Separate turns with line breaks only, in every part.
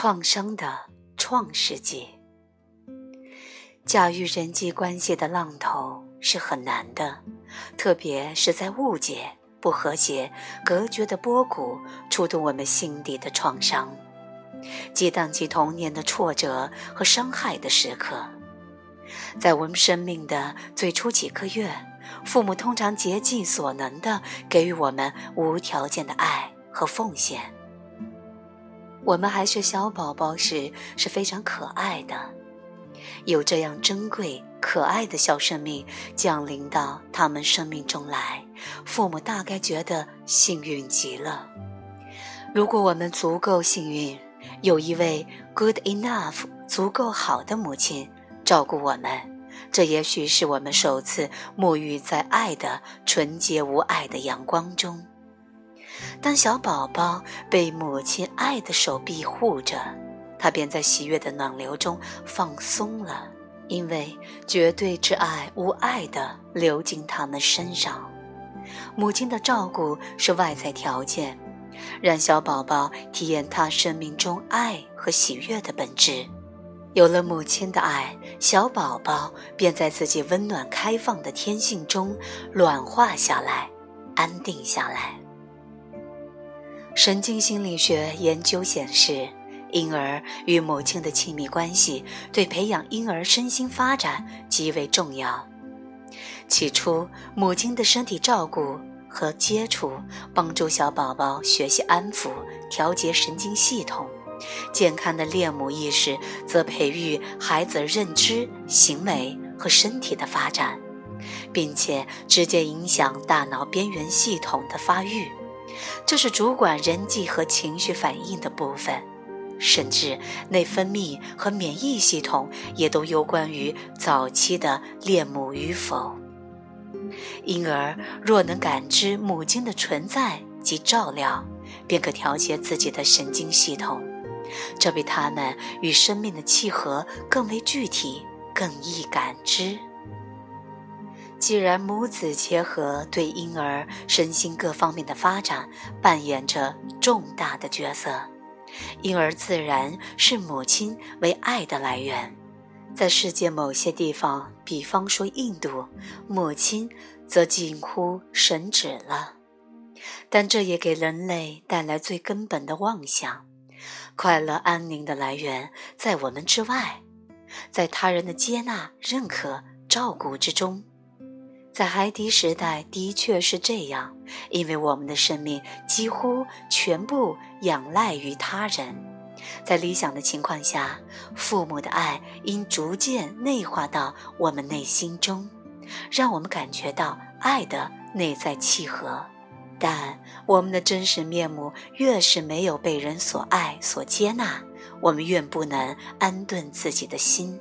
创伤的创世纪。驾驭人际关系的浪头是很难的，特别是在误解、不和谐、隔绝的波谷触动我们心底的创伤，激荡起童年的挫折和伤害的时刻。在我们生命的最初几个月，父母通常竭尽所能地给予我们无条件的爱和奉献。我们还是小宝宝时是非常可爱的，有这样珍贵可爱的小生命降临到他们生命中来，父母大概觉得幸运极了。如果我们足够幸运，有一位 good enough 足够好的母亲照顾我们，这也许是我们首次沐浴在爱的纯洁无爱的阳光中。当小宝宝被母亲爱的手臂护着，他便在喜悦的暖流中放松了，因为绝对之爱无碍地流进他们身上。母亲的照顾是外在条件，让小宝宝体验他生命中爱和喜悦的本质。有了母亲的爱，小宝宝便在自己温暖开放的天性中软化下来，安定下来。神经心理学研究显示，婴儿与母亲的亲密关系对培养婴儿身心发展极为重要。起初，母亲的身体照顾和接触帮助小宝宝学习安抚、调节神经系统；健康的恋母意识则培育孩子认知、行为和身体的发展，并且直接影响大脑边缘系统的发育。这是主管人际和情绪反应的部分，甚至内分泌和免疫系统也都有关于早期的恋母与否。婴儿若能感知母亲的存在及照料，便可调节自己的神经系统，这比他们与生命的契合更为具体、更易感知。既然母子结合对婴儿身心各方面的发展扮演着重大的角色，婴儿自然是母亲为爱的来源。在世界某些地方，比方说印度，母亲则近乎神指了。但这也给人类带来最根本的妄想：快乐安宁的来源在我们之外，在他人的接纳、认可、照顾之中。在海底时代的确是这样，因为我们的生命几乎全部仰赖于他人。在理想的情况下，父母的爱应逐渐内化到我们内心中，让我们感觉到爱的内在契合。但我们的真实面目越是没有被人所爱、所接纳，我们越不能安顿自己的心。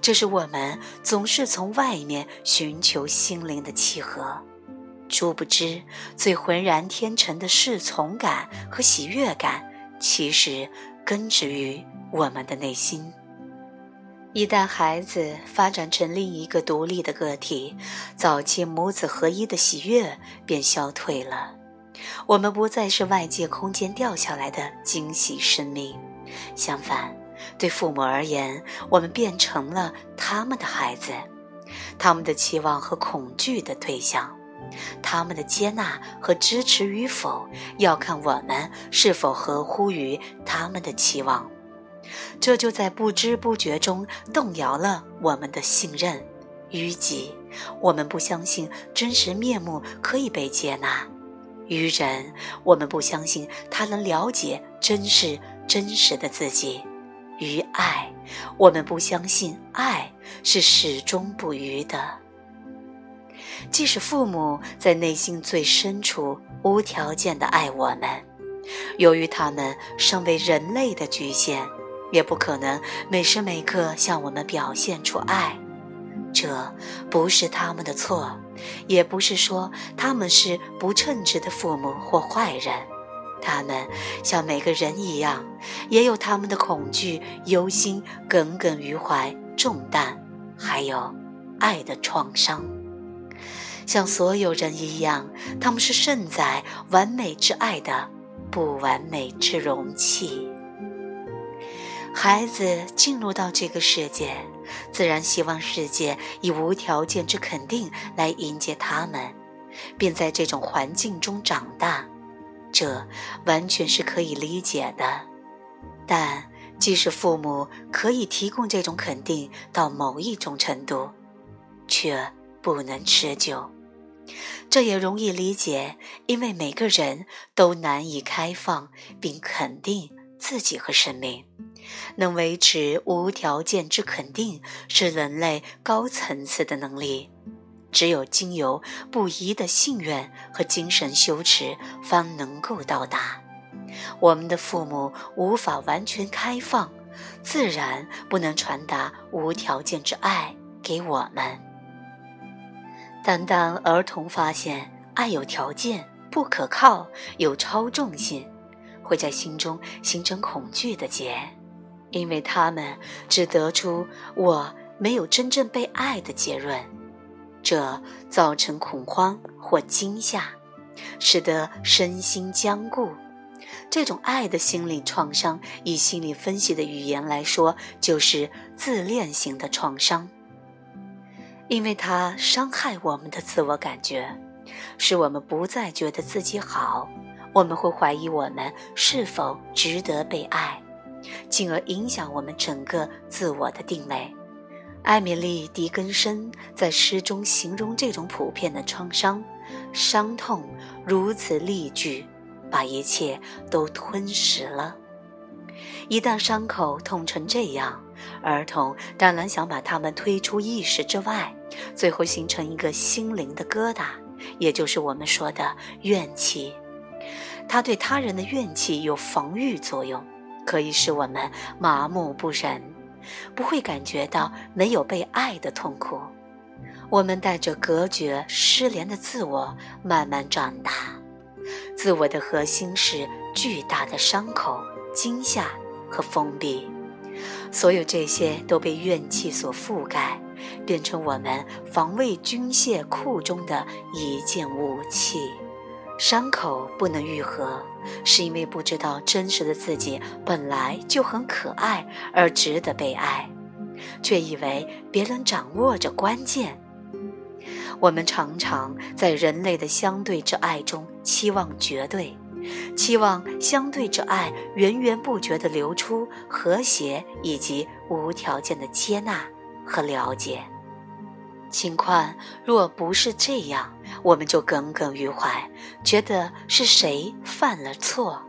这是我们总是从外面寻求心灵的契合，殊不知最浑然天成的侍从感和喜悦感，其实根植于我们的内心。一旦孩子发展成另一个独立的个体，早期母子合一的喜悦便消退了。我们不再是外界空间掉下来的惊喜生命，相反。对父母而言，我们变成了他们的孩子，他们的期望和恐惧的对象，他们的接纳和支持与否，要看我们是否合乎于他们的期望。这就在不知不觉中动摇了我们的信任、淤积。我们不相信真实面目可以被接纳，愚人，我们不相信他能了解真实真实的自己。于爱，我们不相信爱是始终不渝的。即使父母在内心最深处无条件的爱我们，由于他们身为人类的局限，也不可能每时每刻向我们表现出爱。这不是他们的错，也不是说他们是不称职的父母或坏人。他们像每个人一样，也有他们的恐惧、忧心、耿耿于怀、重担，还有爱的创伤。像所有人一样，他们是盛载完美之爱的不完美之容器。孩子进入到这个世界，自然希望世界以无条件之肯定来迎接他们，并在这种环境中长大，这完全是可以理解的。但即使父母可以提供这种肯定到某一种程度，却不能持久。这也容易理解，因为每个人都难以开放并肯定自己和生命。能维持无条件之肯定，是人类高层次的能力。只有经由不移的信愿和精神修持，方能够到达。我们的父母无法完全开放，自然不能传达无条件之爱给我们。但当儿童发现爱有条件、不可靠、有超重性，会在心中形成恐惧的结。因为他们只得出我没有真正被爱的结论，这造成恐慌或惊吓，使得身心僵固。这种爱的心理创伤，以心理分析的语言来说，就是自恋型的创伤。因为它伤害我们的自我感觉，使我们不再觉得自己好，我们会怀疑我们是否值得被爱。进而影响我们整个自我的定位。艾米丽·狄更森在诗中形容这种普遍的创伤：伤痛如此厉巨，把一切都吞噬了。一旦伤口痛成这样，儿童当然想把它们推出意识之外，最后形成一个心灵的疙瘩，也就是我们说的怨气。他对他人的怨气有防御作用。可以使我们麻木不仁，不会感觉到没有被爱的痛苦。我们带着隔绝、失联的自我慢慢长大，自我的核心是巨大的伤口、惊吓和封闭。所有这些都被怨气所覆盖，变成我们防卫军械库中的一件武器。伤口不能愈合，是因为不知道真实的自己本来就很可爱而值得被爱，却以为别人掌握着关键。我们常常在人类的相对之爱中期望绝对，期望相对之爱源源不绝地流出和谐以及无条件的接纳和了解。情况若不是这样，我们就耿耿于怀，觉得是谁犯了错。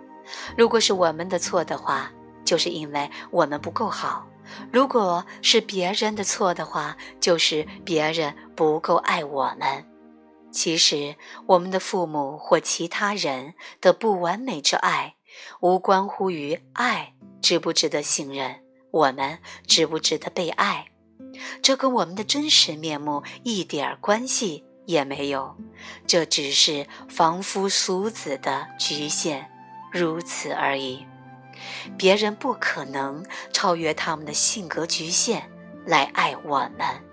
如果是我们的错的话，就是因为我们不够好；如果是别人的错的话，就是别人不够爱我们。其实，我们的父母或其他人的不完美之爱，无关乎于爱值不值得信任，我们值不值得被爱。这跟我们的真实面目一点关系也没有，这只是凡夫俗子的局限，如此而已。别人不可能超越他们的性格局限来爱我们。